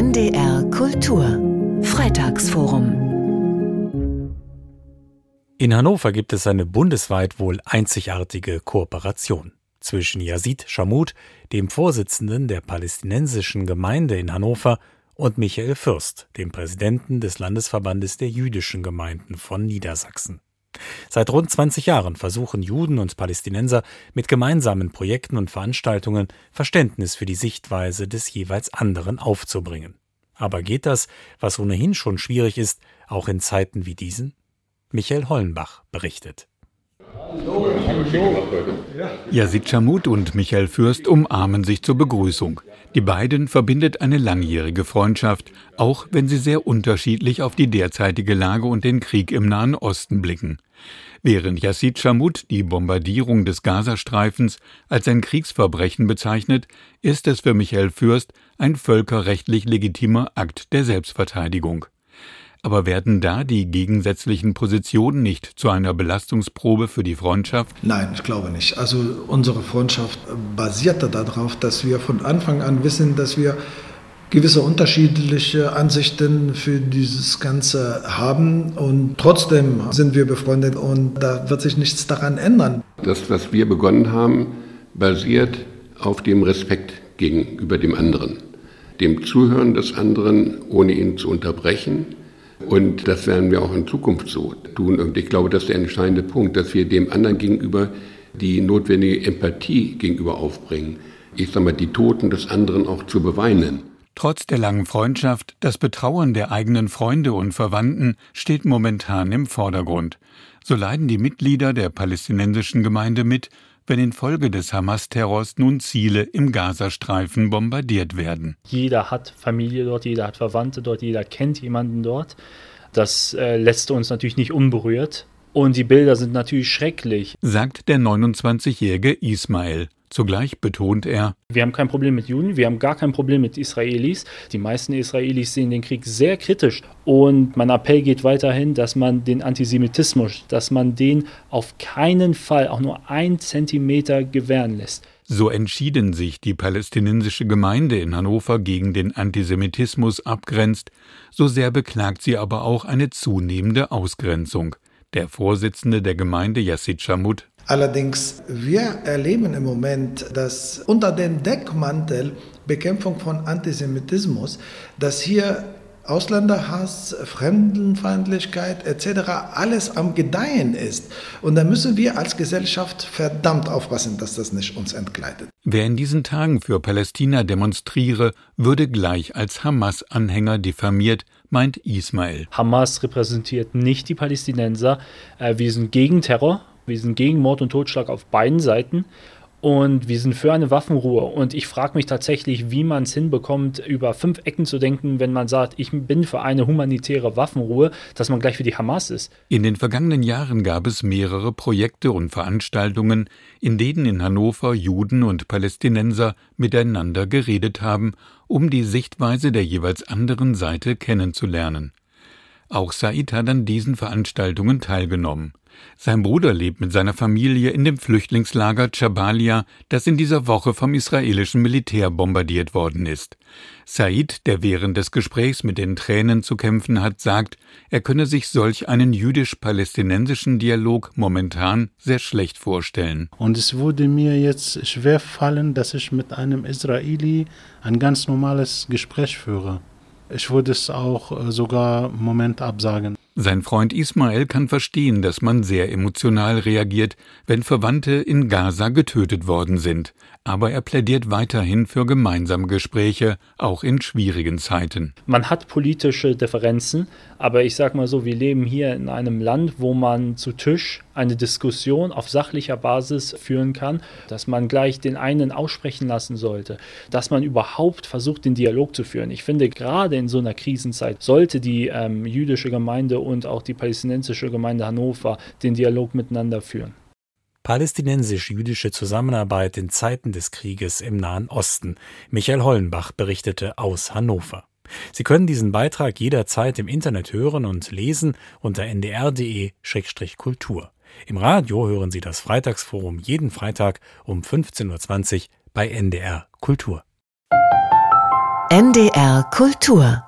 NDR Kultur Freitagsforum In Hannover gibt es eine bundesweit wohl einzigartige Kooperation zwischen Yazid Shamut, dem Vorsitzenden der palästinensischen Gemeinde in Hannover, und Michael Fürst, dem Präsidenten des Landesverbandes der jüdischen Gemeinden von Niedersachsen. Seit rund 20 Jahren versuchen Juden und Palästinenser mit gemeinsamen Projekten und Veranstaltungen Verständnis für die Sichtweise des jeweils anderen aufzubringen. Aber geht das, was ohnehin schon schwierig ist, auch in Zeiten wie diesen? Michael Hollenbach berichtet. Yazid Chamut und Michael Fürst umarmen sich zur Begrüßung. Die beiden verbindet eine langjährige Freundschaft, auch wenn sie sehr unterschiedlich auf die derzeitige Lage und den Krieg im Nahen Osten blicken. Während Yazid Chamut die Bombardierung des Gazastreifens als ein Kriegsverbrechen bezeichnet, ist es für Michael Fürst ein völkerrechtlich legitimer Akt der Selbstverteidigung. Aber werden da die gegensätzlichen Positionen nicht zu einer Belastungsprobe für die Freundschaft? Nein, ich glaube nicht. Also unsere Freundschaft basierte darauf, dass wir von Anfang an wissen, dass wir gewisse unterschiedliche Ansichten für dieses Ganze haben und trotzdem sind wir befreundet und da wird sich nichts daran ändern. Das, was wir begonnen haben, basiert auf dem Respekt gegenüber dem anderen, dem Zuhören des anderen, ohne ihn zu unterbrechen und das werden wir auch in Zukunft so tun. Und ich glaube, das ist der entscheidende Punkt, dass wir dem anderen gegenüber die notwendige Empathie gegenüber aufbringen. Ich sage mal, die Toten des anderen auch zu beweinen. Trotz der langen Freundschaft, das Betrauern der eigenen Freunde und Verwandten steht momentan im Vordergrund. So leiden die Mitglieder der palästinensischen Gemeinde mit, wenn infolge des Hamas-Terrors nun Ziele im Gazastreifen bombardiert werden. Jeder hat Familie dort, jeder hat Verwandte dort, jeder kennt jemanden dort. Das äh, lässt uns natürlich nicht unberührt. Und die Bilder sind natürlich schrecklich, sagt der 29-jährige Ismail. Zugleich betont er, wir haben kein Problem mit Juden, wir haben gar kein Problem mit Israelis. Die meisten Israelis sehen den Krieg sehr kritisch. Und mein Appell geht weiterhin, dass man den Antisemitismus, dass man den auf keinen Fall auch nur ein Zentimeter gewähren lässt. So entschieden sich die palästinensische Gemeinde in Hannover gegen den Antisemitismus abgrenzt, so sehr beklagt sie aber auch eine zunehmende Ausgrenzung. Der Vorsitzende der Gemeinde Yassid Shamut Allerdings, wir erleben im Moment, dass unter dem Deckmantel Bekämpfung von Antisemitismus, dass hier Ausländerhass, Fremdenfeindlichkeit etc. alles am Gedeihen ist. Und da müssen wir als Gesellschaft verdammt aufpassen, dass das nicht uns entgleitet. Wer in diesen Tagen für Palästina demonstriere, würde gleich als Hamas-Anhänger diffamiert, meint Ismail. Hamas repräsentiert nicht die Palästinenser. Wir sind gegen Terror wir sind gegen Mord und Totschlag auf beiden Seiten und wir sind für eine Waffenruhe. Und ich frage mich tatsächlich, wie man es hinbekommt, über fünf Ecken zu denken, wenn man sagt, ich bin für eine humanitäre Waffenruhe, dass man gleich für die Hamas ist. In den vergangenen Jahren gab es mehrere Projekte und Veranstaltungen, in denen in Hannover Juden und Palästinenser miteinander geredet haben, um die Sichtweise der jeweils anderen Seite kennenzulernen. Auch Said hat an diesen Veranstaltungen teilgenommen. Sein Bruder lebt mit seiner Familie in dem Flüchtlingslager Jabalia, das in dieser Woche vom israelischen Militär bombardiert worden ist. Said, der während des Gesprächs mit den Tränen zu kämpfen hat, sagt, er könne sich solch einen jüdisch-palästinensischen Dialog momentan sehr schlecht vorstellen. Und es würde mir jetzt schwer fallen, dass ich mit einem Israeli ein ganz normales Gespräch führe. Ich würde es auch äh, sogar im Moment absagen. Sein Freund Ismael kann verstehen, dass man sehr emotional reagiert, wenn Verwandte in Gaza getötet worden sind, aber er plädiert weiterhin für gemeinsame Gespräche, auch in schwierigen Zeiten. Man hat politische Differenzen, aber ich sage mal so, wir leben hier in einem Land, wo man zu Tisch eine Diskussion auf sachlicher Basis führen kann, dass man gleich den einen aussprechen lassen sollte, dass man überhaupt versucht, den Dialog zu führen. Ich finde, gerade in so einer Krisenzeit sollte die ähm, jüdische Gemeinde und auch die palästinensische Gemeinde Hannover den Dialog miteinander führen. Palästinensisch-jüdische Zusammenarbeit in Zeiten des Krieges im Nahen Osten. Michael Hollenbach berichtete aus Hannover. Sie können diesen Beitrag jederzeit im Internet hören und lesen unter ndr.de-kultur. Im Radio hören Sie das Freitagsforum jeden Freitag um 15.20 Uhr bei NDR Kultur. NDR Kultur